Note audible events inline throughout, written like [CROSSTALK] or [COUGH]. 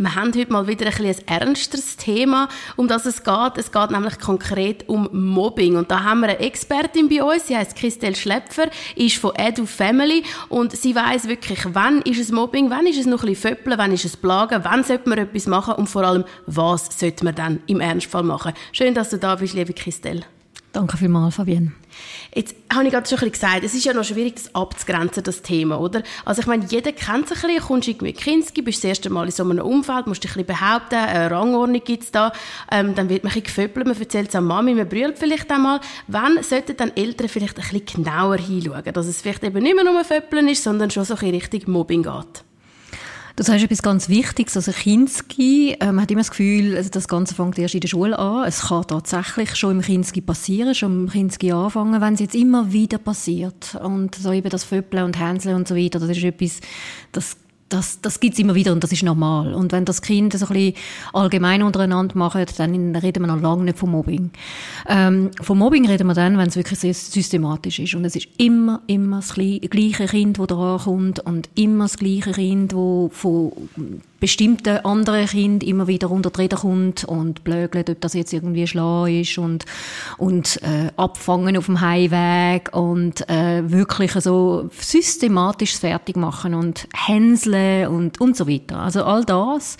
Wir haben heute mal wieder ein, bisschen ein ernsteres Thema, um das es geht. Es geht nämlich konkret um Mobbing. Und da haben wir eine Expertin bei uns. Sie heißt Christelle Schlepfer, ist von Edu Family und sie weiß wirklich, wann ist es Mobbing, wann ist es noch ein bisschen Föppeln, wann ist es Plagen, wann sollte man etwas machen und vor allem, was sollte man dann im Ernstfall machen. Schön, dass du da bist, liebe Christelle. Danke vielmals, Fabienne. Jetzt habe ich gerade schon ein gesagt, es ist ja noch schwierig, das abzugrenzen, das Thema, oder? Also ich meine, jeder kennt sich ein bisschen, kommst irgendwie Kinski, bist das erste Mal in so einem Umfeld, musst dich ein bisschen behaupten, eine Rangordnung gibt es da, ähm, dann wird man ein bisschen geföppelt, man erzählt es an Mami, man brüllt vielleicht einmal. Wann sollten dann Eltern vielleicht ein bisschen genauer hinschauen, dass es vielleicht eben nicht mehr nur Föppeln ist, sondern schon so ein bisschen Richtung Mobbing geht? Du sagst etwas ganz Wichtiges, also Kinski, äh, man hat immer das Gefühl, also das Ganze fängt erst in der Schule an. Es kann tatsächlich schon im Kinski passieren, schon im Kinski anfangen, wenn es jetzt immer wieder passiert. Und so eben das Föppeln und Hänseln und so weiter, das ist etwas, das das, das gibt's immer wieder und das ist normal. Und wenn das Kind so ein bisschen allgemein untereinander macht, dann reden wir noch lange nicht von Mobbing. Ähm, von Mobbing reden wir dann, wenn es wirklich sehr systematisch ist. Und es ist immer, immer das gleiche Kind, das da kommt und immer das gleiche Kind, das von bestimmten anderen Kind immer wieder unter die Rede kommt und blögelt, ob das jetzt irgendwie schlau ist und, und äh, abfangen auf dem Heimweg und äh, wirklich so systematisch fertig machen und hänseln und, und so weiter. Also all das,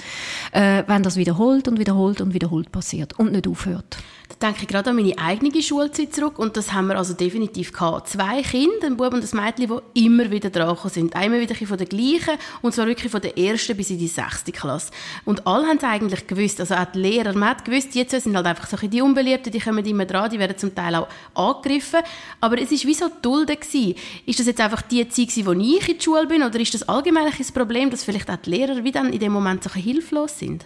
äh, wenn das wiederholt und wiederholt und wiederholt passiert und nicht aufhört. Denke ich gerade an meine eigene Schulzeit zurück und das haben wir also definitiv gehabt. Zwei Kinder, ein Bub und ein Mädchen, die immer wieder dran sind. Einmal wieder von der gleichen und zwar wirklich von der ersten bis in die sechste Klasse. Und alle haben es eigentlich gewusst, also auch die Lehrer, man hat gewusst, jetzt sind halt einfach so die Unbeliebten, die kommen immer dran, die werden zum Teil auch angegriffen. Aber es ist wie so Dulden gewesen. Ist das jetzt einfach die Zeit gewesen, wo ich in der Schule bin oder ist das allgemein ein Problem, dass vielleicht auch die Lehrer wie dann in dem Moment so hilflos sind?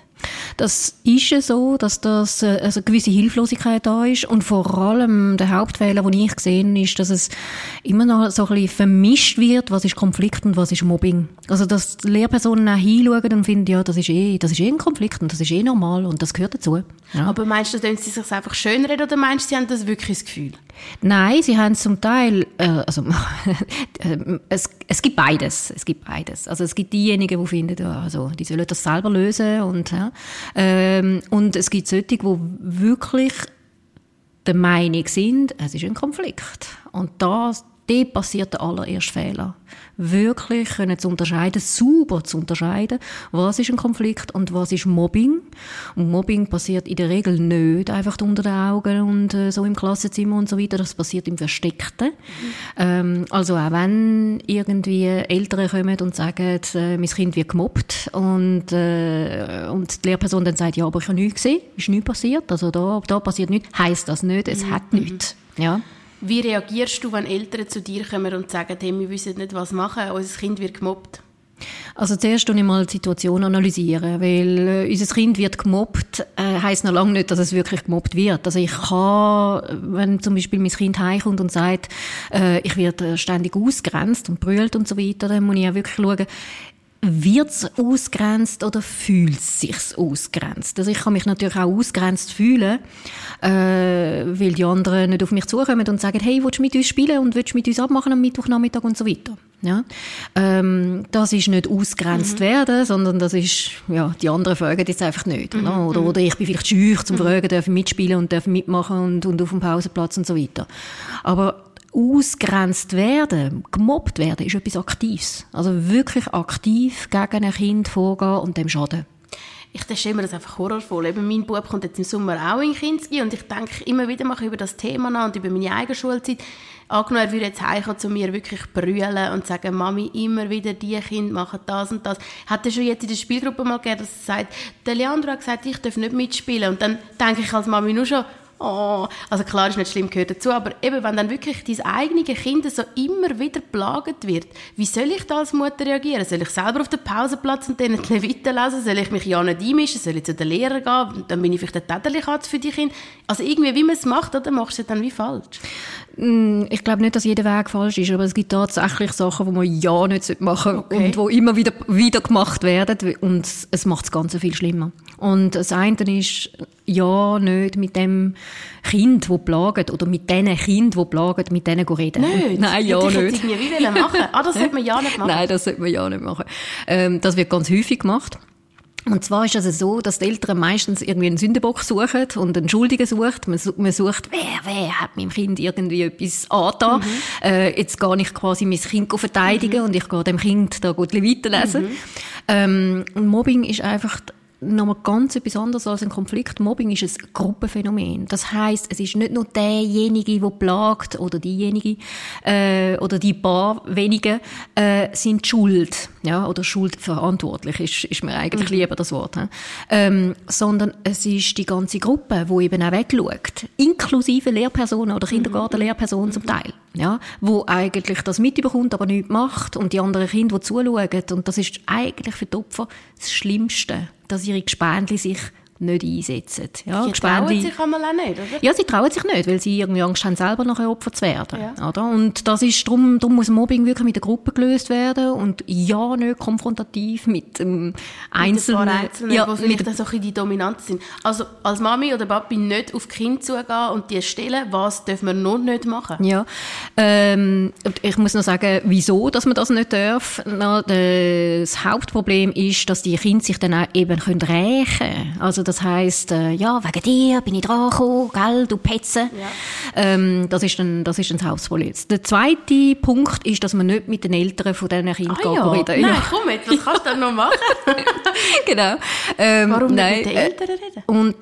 Das ist so, dass das äh, also gewisse Hilflosigkeit da ist und vor allem der Hauptfehler, den ich gesehen ist, dass es immer noch so ein bisschen vermischt wird, was ist Konflikt und was ist Mobbing. Also dass die Lehrpersonen auch hinschauen und finden, ja, das ist eh, das ist eh ein Konflikt und das ist eh normal und das gehört dazu. Ja. Aber meinst du, dass sie sich einfach schönreden oder meinst du, sie haben das wirklich das Gefühl? Nein, sie haben zum Teil, äh, also [LAUGHS] äh, es, es gibt beides, es gibt beides. Also es gibt diejenigen, die finden, also die sollen das selber lösen und ja, ähm, und es gibt solche, die wirklich der Meinung sind, es ist ein Konflikt und das dort passiert der allererste Fehler. Wirklich können zu unterscheiden, sauber zu unterscheiden, was ist ein Konflikt und was ist Mobbing. Und Mobbing passiert in der Regel nicht einfach unter den Augen und äh, so im Klassenzimmer und so weiter. Das passiert im Versteckten. Mhm. Ähm, also auch wenn irgendwie Eltern kommen und sagen, äh, mein Kind wird gemobbt und, äh, und die Lehrperson dann sagt, ja, aber ich habe nichts gesehen, ist nichts passiert, also da, da passiert nichts, heisst das nicht, es mhm. hat nichts. Ja. Wie reagierst du, wenn Eltern zu dir kommen und sagen, hey, wir wissen nicht, was machen, unser Kind wird gemobbt? Also zuerst ich mal die Situation analysieren, weil äh, unser Kind wird gemobbt, äh, heißt noch lange nicht, dass es wirklich gemobbt wird. Also ich kann, wenn zum Beispiel mein Kind heimkommt und sagt, äh, ich werde ständig ausgrenzt und brüllt und so weiter, dann muss ich auch wirklich schauen, wird es ausgrenzt oder fühlt es sich ausgrenzt? Also ich kann mich natürlich auch ausgrenzt fühlen, äh, weil die anderen nicht auf mich zukommen und sagen, hey, willst du mit uns spielen und willst du mit uns abmachen am Mittwochnachmittag und so weiter. Ja? Ähm, das ist nicht ausgrenzt mhm. werden, sondern das ist, ja, die anderen fragen jetzt einfach nicht. Mhm. Oder, oder ich bin vielleicht schüch zum mhm. Fragen, dürfen mitspielen und dürfen mitmachen und, und auf dem Pausenplatz und so weiter. Aber ausgrenzt werden, gemobbt werden, ist etwas Aktives. Also wirklich aktiv gegen ein Kind vorgehen und dem schaden. Ich stelle mir das einfach horrorvoll. Eben mein Bub kommt jetzt im Sommer auch in Kinski und ich denke immer wieder mache über das Thema nach und über meine eigene Schulzeit. Angenommen, er würde jetzt heimkommen zu mir wirklich brüllen und sagen, Mami, immer wieder, die Kinder machen das und das. Hat er schon jetzt in der Spielgruppe mal gegeben, dass er sagt, der Leandro hat gesagt, ich darf nicht mitspielen. Und dann denke ich als Mami nur schon, oh, also klar ist nicht schlimm, gehört dazu, aber eben, wenn dann wirklich dein eigene Kind so immer wieder plagt wird, wie soll ich da als Mutter reagieren? Soll ich selber auf den Pausenplatz und denen die Leviten lesen? Soll ich mich ja nicht einmischen? Soll ich zu den Lehrern gehen? Dann bin ich vielleicht der Täterlikatz für die Kinder. Also irgendwie, wie man es macht, oder machst du es dann wie falsch? Mm, ich glaube nicht, dass jeder Weg falsch ist, aber es gibt tatsächlich Sachen, die man ja nicht machen sollte okay. und die immer wieder, wieder gemacht werden und es macht das Ganze viel schlimmer. Und das eine ist, ja, nicht mit dem Kind, das plagt, oder mit diesen Kind, die plagen, mit denen reden. Nicht? [LAUGHS] Nein, ja, ich nicht. Ich irgendwie machen. Ah, das sollte man ja nicht [LAUGHS] machen. Nein, das sollte man ja nicht machen. Ähm, das wird ganz häufig gemacht. Und zwar ist es so, dass die Eltern meistens irgendwie einen Sündenbock suchen und einen Schuldigen sucht. Man, sucht, wer, wer hat meinem Kind irgendwie etwas angetan. Mhm. Äh, jetzt gehe ich quasi mein Kind verteidigen mhm. und ich gehe dem Kind da gut weiterlesen. Mhm. Ähm, Mobbing ist einfach nochmal ganz etwas anderes als ein Konflikt. Mobbing ist ein Gruppenphänomen. Das heißt, es ist nicht nur derjenige, der plagt oder diejenige äh, oder die paar wenigen äh, sind schuld, ja oder schuldverantwortlich ist, ist mir eigentlich mhm. lieber das Wort, ähm, sondern es ist die ganze Gruppe, wo eben auch wegschaut, inklusive Lehrpersonen oder Kindergartenlehrpersonen mhm. zum Teil, ja, wo eigentlich das mitbekommt, aber nichts macht und die anderen Kinder, die zuschauen und das ist eigentlich für die Opfer das Schlimmste dass ihre Gespendli sich nicht einsetzen. Ja, sie trauen sich einmal auch nicht, oder? Ja, sie trauen sich nicht, weil sie irgendwie Angst haben, selber nachher Opfer zu werden. Ja. Oder? Und das ist, darum, darum muss Mobbing wirklich mit der Gruppe gelöst werden und ja, nicht konfrontativ mit ähm, Einzelnen. Mit Einzelnen, ja, die vielleicht so ein die dominant sind. Also als Mami oder Papi nicht auf Kind zugehen und die stellen, was dürfen wir noch nicht machen? Ja, ähm, ich muss noch sagen, wieso, dass man das nicht darf. Das Hauptproblem ist, dass die Kinder sich dann auch eben rächen können. Also das heisst, äh, ja, wegen dir bin ich dran gekommen, gell, du Petze. Ja. Ähm, das, ist dann, das ist dann das Hauptproblem. Der zweite Punkt ist, dass man nicht mit den Eltern von diesen Kindern ah, ja. reden Nein, komm jetzt, was kannst du denn noch machen? [LAUGHS] genau. Ähm, Warum nicht mit den Eltern reden? Und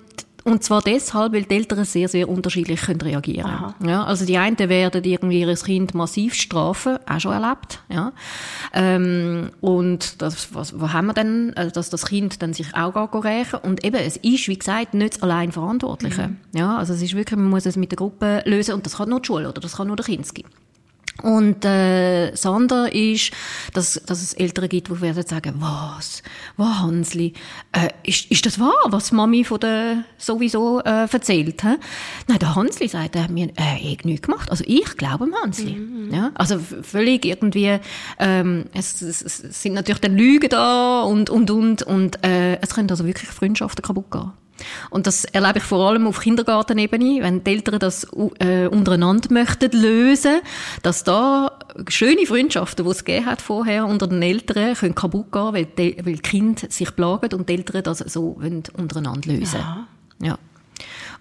und zwar deshalb, weil die Eltern sehr, sehr unterschiedlich können reagieren können. Ja, also die einen werden irgendwie ihr Kind massiv strafen, auch schon erlebt. Ja. Ähm, und das, was, was haben wir denn? Also, dass das Kind dann sich auch rächen Und eben, es ist, wie gesagt, nicht allein Verantwortliche. Mhm. Ja, also es ist wirklich, man muss es mit der Gruppe lösen und das kann nur die Schule oder das kann nur der Kinski. Und äh, das andere ist, dass, dass es Eltern gibt, die werden sagen, was, was Hansli, äh, ist, ist das wahr, was Mami von der sowieso äh, erzählt? He? Nein, der Hansli sagt, er hat mir äh, eh nichts gemacht. Also ich glaube dem Hansli. Mhm. Ja? Also völlig irgendwie, ähm, es, es, es sind natürlich dann Lügen da und, und, und, und äh, es können also wirklich Freundschaften kaputt gehen. Und das erlebe ich vor allem auf Kindergartenebene, wenn die Eltern das äh, untereinander möchten lösen, dass da schöne Freundschaften, die es gegeben hat vorher unter den Eltern, können kaputt gehen, weil die, weil die Kinder sich plagen und die Eltern das so wollen untereinander lösen. Ja. ja.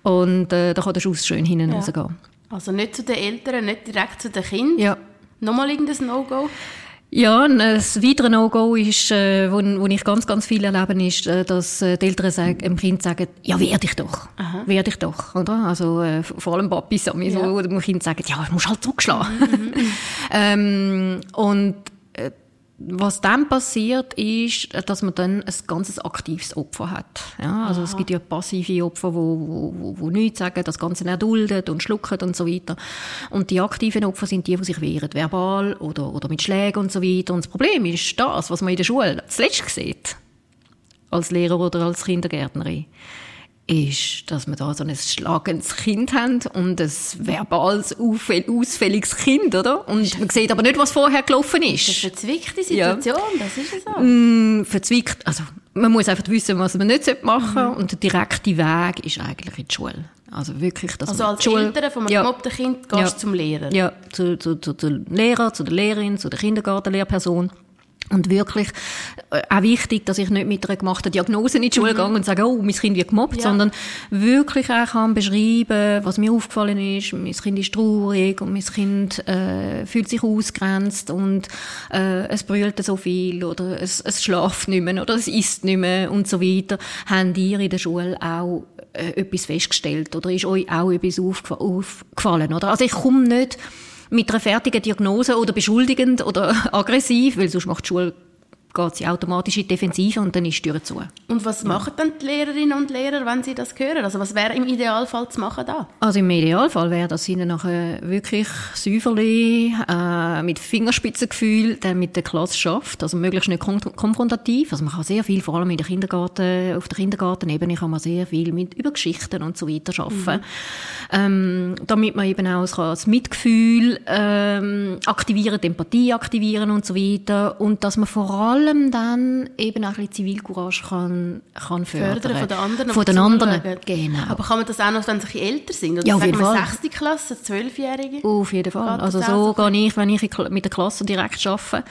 Und äh, da kann der Schuss schön hinten ja. rausgehen. Also nicht zu den Eltern, nicht direkt zu den Kindern? Ja. Nochmal irgendein No-Go? Ja, ein weiteres No-Go ist, äh, wo, wo ich ganz, ganz viel erlebe, ist, äh, dass äh, die Eltern sagen, dem Kind sagen, ja, wehr dich doch. Aha. Wehr dich doch, oder? Also, äh, vor allem Papis, ja. so, wo dem Kind sagen, ja, du musst halt zurückschlagen. Mhm, [LAUGHS] ähm, und, äh, was dann passiert, ist, dass man dann ein ganzes aktives Opfer hat. Ja, also Aha. es gibt ja passive Opfer, wo, wo, wo, wo nichts sagen, das Ganze erdulden und schlucken und so weiter. Und die aktiven Opfer sind die, die sich wehren, verbal oder, oder mit Schlägen und so weiter. Und das Problem ist das, was man in der Schule zuletzt sieht, als Lehrer oder als Kindergärtnerin ist, dass wir da so ein schlagendes Kind haben und ein verbales, ausfälliges Kind, oder? Und man sieht aber nicht, was vorher gelaufen ist. Das ist eine verzwickte Situation, ja. das ist es so. Mm, verzwickt, also man muss einfach wissen, was man nicht machen sollte mhm. und der direkte Weg ist eigentlich in die Schule. Also wirklich, dass Also als Schule, Eltern von einem ja, Kind gehst ja, zum Lehrer? Ja, zu, zu, zu, zu Lehrer, zu der Lehrerin, zu der Kindergartenlehrperson. Und wirklich äh, auch wichtig, dass ich nicht mit einer gemachten Diagnose in die Schule mhm. gehe und sage, oh, mein Kind wird gemobbt, ja. sondern wirklich auch kann beschreiben, was mir aufgefallen ist. Mein Kind ist traurig und mein Kind äh, fühlt sich ausgrenzt und äh, es brüllt so viel oder es, es schlaft nicht mehr oder es isst nicht mehr und so weiter. Haben ihr in der Schule auch äh, etwas festgestellt oder ist euch auch etwas aufgefallen? Oder? Also ich komme nicht mit einer fertigen Diagnose oder beschuldigend oder [LAUGHS] aggressiv, weil sonst macht die Schule geht sie automatisch in die Defensive und dann ist die Tür zu. Und was machen dann die Lehrerinnen und Lehrer, wenn sie das hören? Also was wäre im Idealfall zu machen da? Also im Idealfall wäre, dass sie ihnen nachher wirklich säuferlich, äh, mit Fingerspitzengefühl dann mit der Klasse schafft, also möglichst nicht konfrontativ. Also man kann sehr viel, vor allem in der Kindergarten, auf der Kindergartenebene kann man sehr viel mit über Geschichten und so weiter schaffen, mhm. ähm, damit man eben auch das Mitgefühl ähm, aktivieren, die Empathie aktivieren und so weiter und dass man vor allem dann eben auch ein bisschen Zivilcourage kann, kann fördern. fördern von den anderen. Von den anderen, genau. Aber kann man das auch noch, wenn sie älter sind? Oder ja, auf jeden Fall. 6. Klasse, 12-Jährige? Auf jeden Fall. Also so gehe ich, wenn ich mit der Klasse direkt arbeite.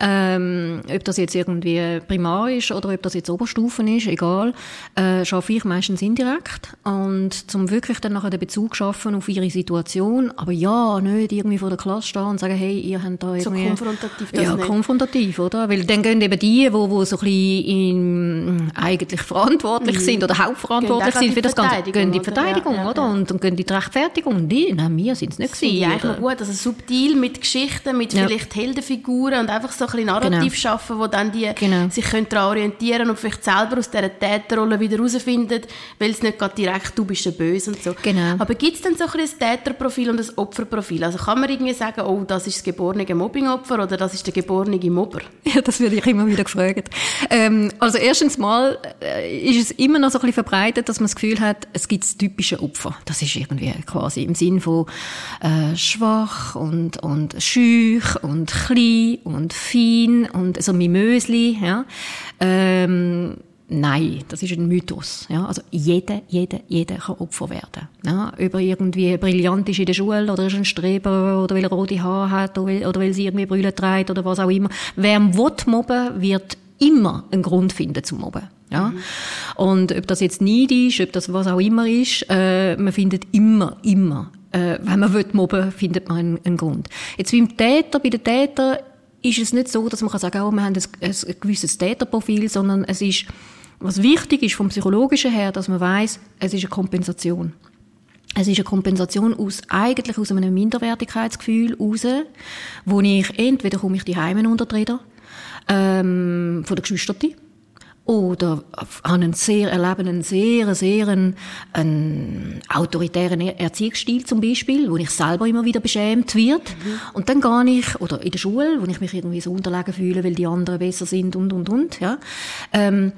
Ähm, ob das jetzt irgendwie primar ist oder ob das jetzt Oberstufen ist, egal, äh, arbeite ich meistens indirekt. Und zum wirklich dann nachher den Bezug schaffen auf ihre Situation. Aber ja, nicht irgendwie vor der Klasse stehen und sagen, hey, ihr habt da irgendwie... So konfrontativ das Ja, nicht. konfrontativ, oder? Weil dann gehen eben die, wo, wo so ein bisschen eigentlich verantwortlich mhm. sind oder hauptverantwortlich sind für das Ganze, gehen in die Verteidigung, oder? Ja, ja, Und, und gehen in die Rechtfertigung. Die, nein, wir sind es nicht gewesen. Ja, eigentlich gut, also subtil mit Geschichten, mit vielleicht Heldenfiguren und einfach so ein bisschen Narrativ genau. schaffen, wo dann die genau. sich können daran orientieren und vielleicht selber aus dieser Täterrolle wieder herausfinden, weil es nicht gerade direkt, du bist der Böse und so. Genau. Aber gibt es denn so ein, ein Täterprofil und ein Opferprofil? Also kann man irgendwie sagen, oh, das ist das geborene Mobbingopfer oder das ist der geborene Mobber? Ja, das werde ich immer wieder gefragt. Ähm, also erstens mal äh, ist es immer noch so ein bisschen verbreitet, dass man das Gefühl hat, es gibt typische Opfer. Das ist irgendwie quasi im Sinn von äh, schwach und, und schüch und klein und fein und so Mimösli, ja. Ähm, Nein, das ist ein Mythos. Ja, also jeder, jeder, jeder kann Opfer werden. Ja, über irgendwie brillant ist in der Schule oder ist ein Streber oder weil er rote Haare hat oder weil, oder weil sie irgendwie Brille trägt oder was auch immer. Wer will mobben, wird immer einen Grund finden zum Mobben. Ja? Mhm. Und ob das jetzt neidisch, ob das was auch immer ist, äh, man findet immer, immer, äh, wenn man will mobben, findet man einen, einen Grund. Jetzt beim Täter, bei den Tätern ist es nicht so, dass man kann sagen, oh, wir haben ein, ein gewisses Täterprofil, sondern es ist was wichtig ist vom psychologischen her, dass man weiß, es ist eine Kompensation. Es ist eine Kompensation aus, eigentlich aus einem Minderwertigkeitsgefühl raus, wo ich, entweder komme ich die Heimen untertreten, ähm, von der Geschwister, oder einen sehr, erleben sehr, sehr einen, einen autoritären Erziehungsstil zum Beispiel, wo ich selber immer wieder beschämt wird. Mhm. Und dann gehe ich, oder in der Schule, wo ich mich irgendwie so unterlegen fühle, weil die anderen besser sind und, und, und, ja. Ähm,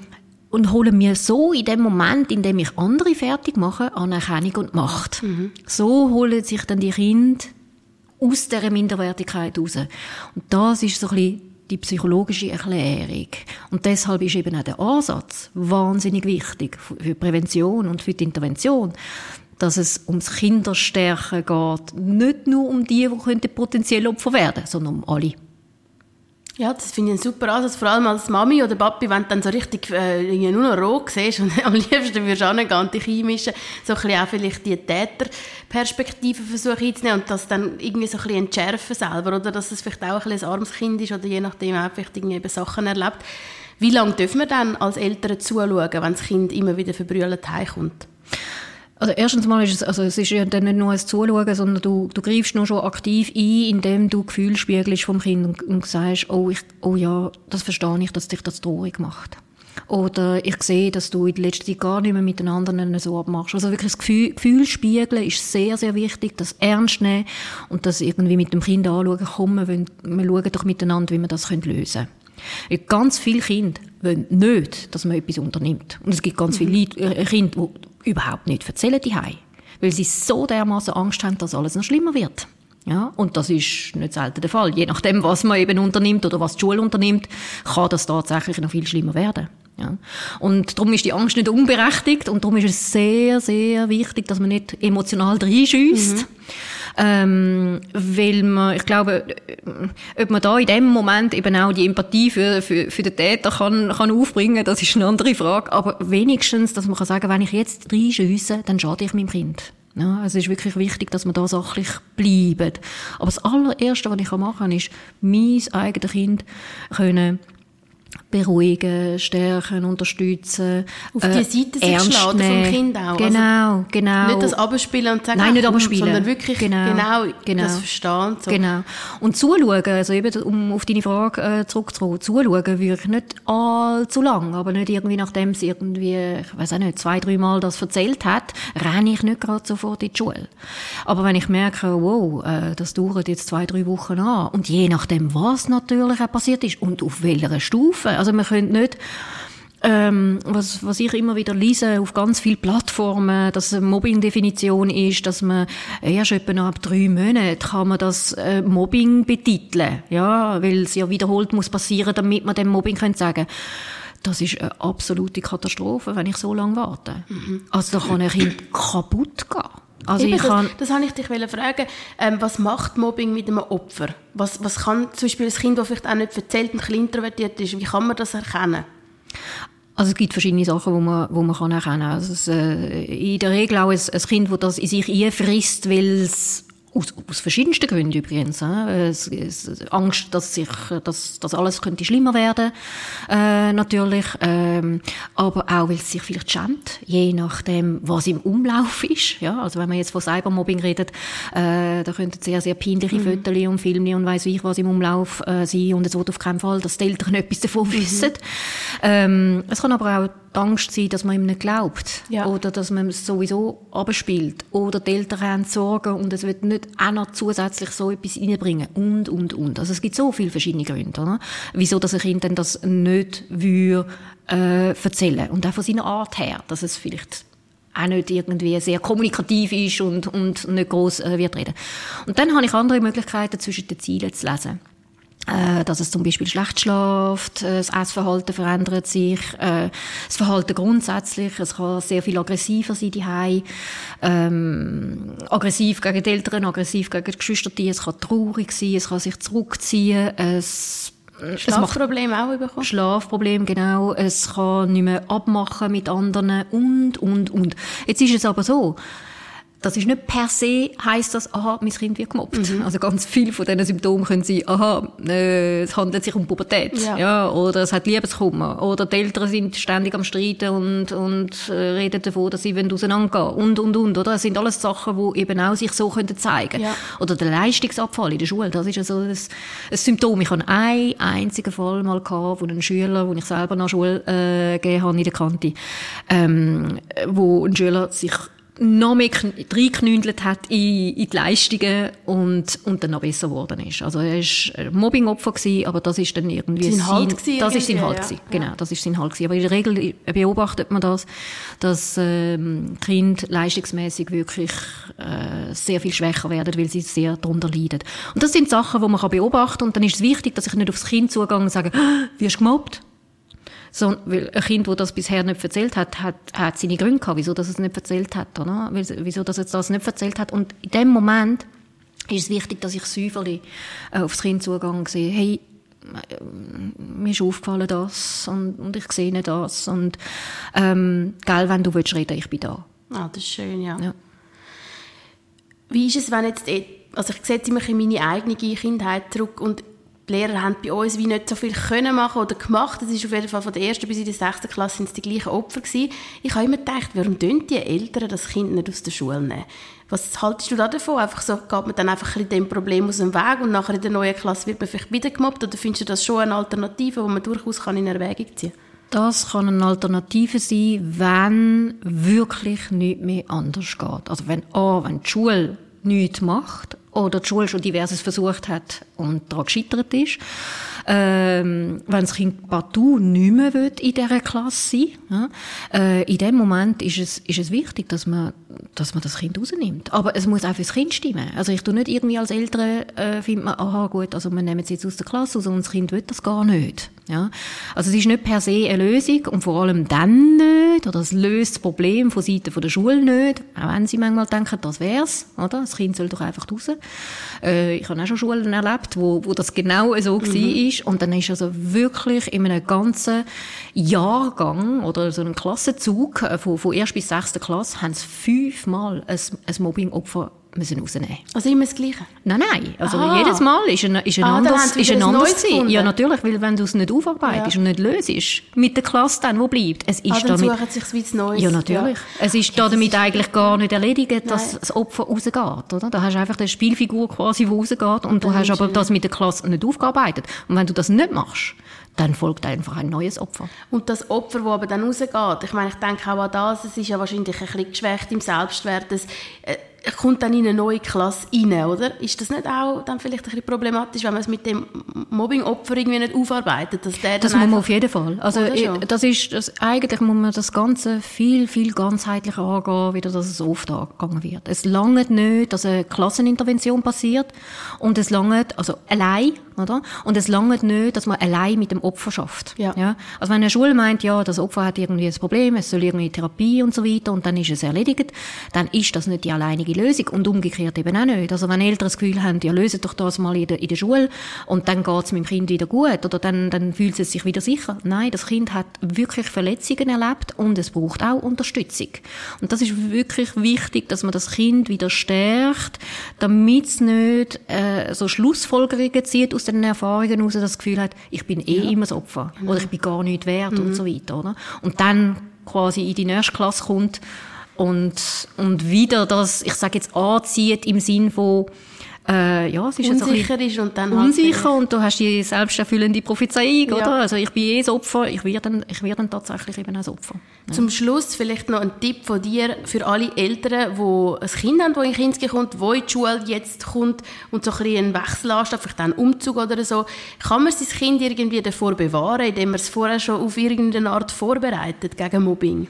und holen mir so in dem Moment, in dem ich andere fertig mache, Anerkennung und Macht. Mhm. So holen sich dann die Kinder aus dieser Minderwertigkeit raus. Und das ist so ein bisschen die psychologische Erklärung. Und deshalb ist eben auch der Ansatz wahnsinnig wichtig für die Prävention und für die Intervention, dass es ums Kinderstärken geht. Nicht nur um die, die potenziell Opfer werden könnten, sondern um alle. Ja, das finde ich ein super Ansatz. Vor allem als Mami oder Papi, wenn du dann so richtig äh, nur noch roh siehst und [LAUGHS] am liebsten würdest du auch und dich einmischen, so ein bisschen auch vielleicht die Täterperspektive versuchen einzunehmen und das dann irgendwie so ein bisschen entschärfen selber, oder dass es vielleicht auch ein, bisschen ein armes Kind ist oder je nachdem auch vielleicht irgendwie eben Sachen erlebt. Wie lange dürfen wir dann als Eltern zuschauen, wenn das Kind immer wieder verbrüllt heimkommt? Also erstens mal ist es, also es ist ja dann nicht nur ein Zuschauen, sondern du, du greifst nur schon aktiv ein, indem du Gefühl spiegelst vom Kind und, und sagst, oh, ich, oh ja, das verstehe ich, dass dich das traurig macht. Oder ich sehe, dass du in der letzten Zeit gar nicht mehr mit den anderen so abmachst. Also wirklich das Gefühl, Gefühl spiegeln ist sehr, sehr wichtig, das ernst nehmen und das irgendwie mit dem Kind anschauen, kommen, wir, wir schauen doch miteinander, wie wir das lösen können. Ganz viele Kinder wollen nicht, dass man etwas unternimmt. Und es gibt ganz viele äh, Kinder, überhaupt nicht erzählen die weil sie so dermaßen Angst haben, dass alles noch schlimmer wird. Ja, und das ist nicht selten der Fall. Je nachdem, was man eben unternimmt oder was die Schule unternimmt, kann das tatsächlich noch viel schlimmer werden. Ja. Und darum ist die Angst nicht unberechtigt und darum ist es sehr, sehr wichtig, dass man nicht emotional reinschießt. Mhm. Ähm, weil man, ich glaube, ob man da in dem Moment eben auch die Empathie für, für, für den Täter kann, kann aufbringen, das ist eine andere Frage. Aber wenigstens, dass man kann sagen, wenn ich jetzt reinschiesse, dann schade ich meinem Kind. Ja, es ist wirklich wichtig, dass man da sachlich bleibt. Aber das allererste, was ich machen kann, ist, mein eigenes Kind können beruhigen, stärken, unterstützen. Auf die Seite sich schlagen vom Kind auch. Also genau, also genau. Nicht das abspielen und sagen, Nein, nicht abspielen. sondern wirklich genau, genau, genau. das verstehen. So. Genau. Und zuschauen, also eben, um auf deine Frage äh, zurückzukommen, zuschauen würde ich nicht allzu lang, aber nicht irgendwie, nachdem sie irgendwie, ich weiß auch nicht, zwei, drei Mal das erzählt hat, renne ich nicht gerade sofort in die Schule. Aber wenn ich merke, wow, äh, das dauert jetzt zwei, drei Wochen an, und je nachdem, was natürlich auch passiert ist und auf welcher Stufe, also man könnte nicht ähm, was, was ich immer wieder lese auf ganz vielen Plattformen, dass eine Mobbing-Definition ist, dass man erst etwa nach drei Monaten kann man das äh, Mobbing betiteln, ja, weil es ja wiederholt muss passieren, damit man dem Mobbing können sagen das ist eine absolute Katastrophe, wenn ich so lange warte. Mhm. Also da kann ein Kind kaputt gehen. Also Eben, ich kann, das, das habe ich dich fragen. Ähm, was macht Mobbing mit einem Opfer? Was, was kann zum Beispiel ein Kind, das vielleicht auch nicht erzählt und ein bisschen introvertiert ist, wie kann man das erkennen? Also es gibt verschiedene Sachen, wo man, wo man kann erkennen kann. Also es, äh, in der Regel auch ein, ein Kind, das das in sich einfrisst, weil es aus, aus verschiedensten Gründen übrigens. Es, es, Angst, dass sich, dass, dass alles könnte schlimmer werden, äh, natürlich. Ähm, aber auch, weil es sich vielleicht schämt, je nachdem, was im Umlauf ist. Ja, also wenn man jetzt von Cybermobbing redet, äh, da könnten sehr, sehr peinliche mhm. Fotos und Filme und weiss ich was im Umlauf äh, sein und es wird auf keinen Fall, dass die Eltern [LAUGHS] etwas davon mhm. wissen. Ähm, es kann aber auch die Angst sein, dass man ihm nicht glaubt. Ja. Oder dass man es sowieso abspielt. Oder die Eltern haben Sorgen und es wird nicht auch noch zusätzlich so etwas reinbringen. Und, und, und. Also es gibt so viele verschiedene Gründe, oder? Wieso dass ein Kind dann das nicht will, äh, erzählen. Und auch von seiner Art her, dass es vielleicht auch nicht irgendwie sehr kommunikativ ist und, und nicht groß äh, wird reden. Und dann habe ich andere Möglichkeiten, zwischen den Zielen zu lesen dass es zum Beispiel schlecht schlaft, äh, das Essverhalten verändert sich, äh, das Verhalten grundsätzlich, es kann sehr viel aggressiver sein die ähm, aggressiv gegen die Eltern, aggressiv gegen die Geschwister, es kann traurig sein, es kann sich zurückziehen, es Schlafproblem auch bekommen? Schlafproblem, genau. Es kann nicht mehr abmachen mit anderen und, und, und. Jetzt ist es aber so, das ist nicht per se heißt das, aha, mein Kind wird gemobbt. Mhm. Also ganz viele von diesen Symptomen können sein, aha, äh, es handelt sich um Pubertät, ja. ja. oder es hat Liebeskummer, oder die Eltern sind ständig am Streiten und, und äh, reden davon, dass sie auseinandergehen und, und, und, oder? Das sind alles Sachen, die eben auch sich so können zeigen ja. Oder der Leistungsabfall in der Schule, das ist also ein, ein Symptom. Ich habe einen einzigen Fall mal gehabt, wo ein Schüler, wo ich selber nach Schule äh, gegeben habe in der Kante, ähm, wo ein Schüler sich noch mehr reingeknündelt hat in, in die Leistungen und, und dann noch besser geworden ist. Also er war Mobbingopfer gewesen, aber das ist dann irgendwie sein, Halt gewesen, das ist sein Halt ja. gewesen. Genau, das ist sein Halt gewesen. Aber in der Regel beobachtet man das, dass ähm, Kinder leistungsmäßig wirklich äh, sehr viel schwächer werden, weil sie sehr darunter leiden. Und das sind Sachen, die man kann beobachten und dann ist es wichtig, dass ich nicht aufs Kind zugehe und sage, ah, wirst gemobbt? So, weil ein Kind, das das bisher nicht erzählt hat, hat, hat seine Gründe gehabt, wieso das es nicht erzählt hat, oder? Wieso das es das nicht erzählt hat. Und in dem Moment ist es wichtig, dass ich säuferlich äh, aufs Kind und sehe, hey, äh, mir ist aufgefallen das und, und ich sehe das und ähm, gell, wenn du willst reden, ich bin da. Ah, das ist schön, ja. ja. Wie ist es, wenn jetzt, also ich sehe jetzt immer in meine eigene Kindheit zurück und die Lehrer haben bei uns wie nicht so viel können machen oder gemacht. Das ist auf jeden Fall von der ersten bis in die sechste Klasse sind es die gleichen Opfer gewesen. Ich habe immer gedacht, warum tun die Eltern das Kind nicht aus der Schule nehmen? Was haltest du da davon? Einfach so, geht man dann einfach ein dem Problem aus dem Weg und nachher in der neuen Klasse wird man vielleicht wieder gemobbt? Oder findest du das schon eine Alternative, die man durchaus kann in Erwägung ziehen kann? Das kann eine Alternative sein, wenn wirklich nichts mehr anders geht. Also wenn, A, wenn die Schule nichts macht oder die Schule schon diverses versucht hat und daran gescheitert ist. Ähm, wenn das Kind partout nicht mehr will in dieser Klasse sein ja, äh, in dem Moment ist es, ist es wichtig, dass man, dass man das Kind rausnimmt. Aber es muss auch fürs Kind stimmen. Also ich tue nicht irgendwie als Eltern, äh, findet man, aha gut, also wir nehmen es jetzt aus der Klasse raus und das Kind will das gar nicht. Ja? Also es ist nicht per se eine Lösung und vor allem dann nicht, oder es löst das Problem von Seiten der Schule nicht, auch wenn sie manchmal denken, das wär's, oder? Das Kind soll doch einfach raus. Äh, ich habe auch schon Schulen erlebt, wo, wo das genau so mhm. war und dann ist also wirklich in einem ganzen Jahrgang oder so einem Klassenzug äh, von, von erst bis sechster Klasse haben sie fünfmal ein, ein Mobbing-Opfer müssen rausnehmen. Also immer das Gleiche? Nein, nein. Also Aha. jedes Mal ist ein, ist ein ah, anderes, ist ein anderes Ja, natürlich, weil wenn du es nicht aufarbeitest ja. und nicht löst, mit der Klasse dann, wo bleibt. Es ist ah, dann damit, suchen sich wie Neues. Ja, natürlich. Ja. Es ist ja, damit ist eigentlich gar nicht erledigt, dass nein. das Opfer rausgeht, oder? Da hast du einfach eine Spielfigur quasi, die rausgeht und, du hast aber das mit der Klasse nicht aufgearbeitet. Und wenn du das nicht machst, dann folgt einfach ein neues Opfer. Und das Opfer, das aber dann rausgeht, ich meine, ich denke auch an das, es ist ja wahrscheinlich ein bisschen geschwächt im Selbstwert, das, äh, kommt dann in eine neue Klasse rein, oder? Ist das nicht auch dann vielleicht ein bisschen problematisch, wenn man es mit dem Mobbing-Opfer irgendwie nicht aufarbeitet? Dass der das muss man auf jeden Fall. Also das ist, das, eigentlich muss man das Ganze viel, viel ganzheitlicher angehen, wie das es oft angegangen wird. Es langt nicht, dass eine Klassenintervention passiert und es langt, also allein, oder? Und es langt nicht, dass man allein mit dem Opfer schafft. Ja. ja. Also wenn eine Schule meint, ja, das Opfer hat irgendwie ein Problem, es soll irgendwie Therapie und so weiter und dann ist es erledigt, dann ist das nicht die alleinige Lösung und umgekehrt eben auch nicht. Also wenn Eltern das Gefühl haben, ja, lösen doch das mal in der, in der Schule und dann geht es meinem Kind wieder gut oder dann, dann fühlt es sich wieder sicher. Nein, das Kind hat wirklich Verletzungen erlebt und es braucht auch Unterstützung. Und das ist wirklich wichtig, dass man das Kind wieder stärkt, damit es nicht äh, so Schlussfolgerungen zieht aus den Erfahrungen heraus, das Gefühl hat, ich bin eh ja. immer das Opfer genau. oder ich bin gar nicht wert mhm. und so weiter. Oder? Und dann quasi in die nächste Klasse kommt und, und wieder das, ich sage jetzt, anzieht im Sinn von, äh, ja, es ist unsicher ist und dann unsicher und du hast die selbsterfüllende Prophezeiung, ja. oder? Also ich bin eh das Opfer, ich werde dann, ich werde dann tatsächlich eben als Opfer. Ja. Zum Schluss vielleicht noch ein Tipp von dir für alle Eltern, die ein Kind haben, das in Kinski kommt, wo in die Schule jetzt kommt und so ein bisschen einen Wechsel ansteht, vielleicht einen Umzug oder so. Kann man sein Kind irgendwie davor bewahren, indem man es vorher schon auf irgendeine Art vorbereitet gegen Mobbing?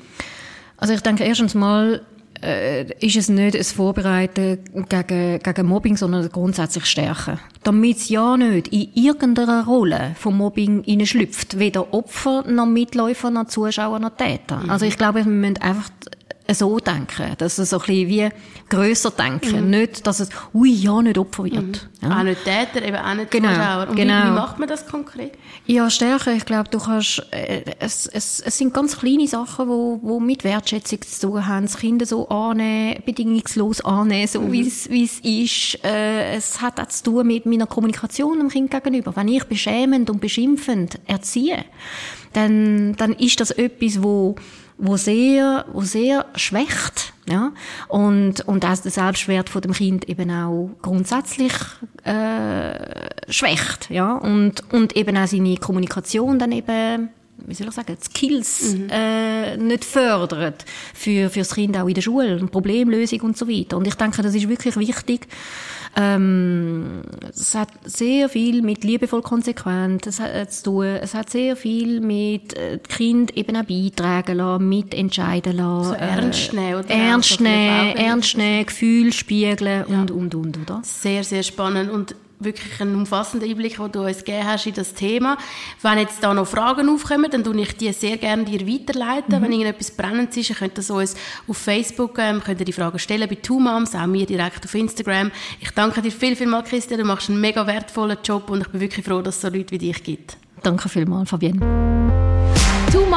Also ich denke erstens mal, äh, ist es nicht ein Vorbereiten gegen, gegen Mobbing, sondern grundsätzlich Stärken. Damit es ja nicht in irgendeiner Rolle vom Mobbing schlüpft, weder Opfer, noch Mitläufer, noch Zuschauer, noch Täter. Mhm. Also ich glaube, wir müssen einfach so denken, dass es so ein bisschen wie grösser denken, mhm. nicht, dass es, ui, ja, nicht Opfer wird. Mhm. Ja. Auch nicht Täter, eben auch nicht genau. Zuschauer. Und genau. wie, wie, macht man das konkret? Ja, stärker. Ich glaube, du kannst, äh, es, es, es sind ganz kleine Sachen, wo, wo mit Wertschätzung zu tun haben. Das Kinder so annehmen, bedingungslos annehmen, so mhm. wie es ist. Äh, es hat auch zu tun mit meiner Kommunikation dem Kind gegenüber. Wenn ich beschämend und beschimpfend erziehe, dann, dann ist das etwas, wo wo sehr, wo sehr schwächt, ja, und und auch der Selbstwert von dem Kind eben auch grundsätzlich äh, schwächt, ja, und und eben auch seine Kommunikation dann eben wie soll ich sagen, Skills mhm. äh, nicht fördert für, für das Kind auch in der Schule, Problemlösung und so weiter. Und ich denke, das ist wirklich wichtig, ähm, es hat sehr viel mit liebevoll konsequent es hat, äh, zu tun. Es hat sehr viel mit äh, Kind eben auch beitragen lassen, mitentscheiden lassen. So ernst nehmen, oder? Ernst nehmen, ernst nehmen, Gefühl spiegeln ja. und, und, und, oder? Sehr, sehr spannend. Und wirklich einen umfassenden Einblick, den du uns gegeben hast in das Thema. Wenn jetzt da noch Fragen aufkommen, dann tue ich die sehr gerne dir weiterleiten. Mhm. Wenn irgendetwas brennend ist, könnt ihr uns auf Facebook ähm, könnt ihr die Fragen stellen bei Two Moms, auch mir direkt auf Instagram. Ich danke dir viel, viel mal, Christian. Du machst einen mega wertvollen Job und ich bin wirklich froh, dass es so Leute wie dich gibt. Danke vielmals, Fabienne.